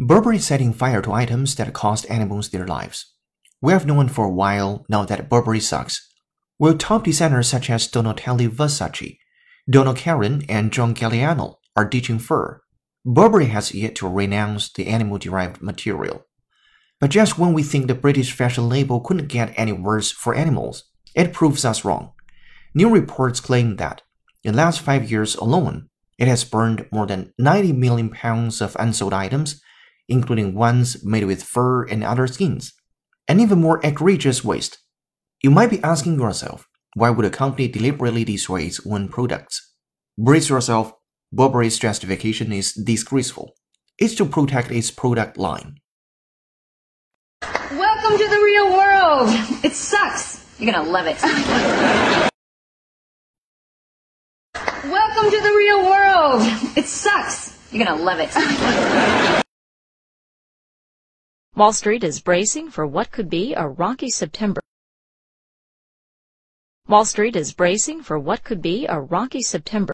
Burberry setting fire to items that cost animals their lives. We have known for a while now that Burberry sucks. Well, top designers such as Donatella Versace, Donna Karan, and John Galliano are ditching fur. Burberry has yet to renounce the animal derived material. But just when we think the British fashion label couldn't get any worse for animals, it proves us wrong. New reports claim that, in the last five years alone, it has burned more than 90 million pounds of unsold items, including ones made with fur and other skins. And even more egregious waste. You might be asking yourself, why would a company deliberately destroy its own products? Brace yourself, Burberry's justification is disgraceful. It's to protect its product line. Welcome to the real world. It sucks. You're gonna love it. Welcome to the real world. It sucks. You're gonna love it. Wall Street is bracing for what could be a rocky September. Wall Street is bracing for what could be a rocky September.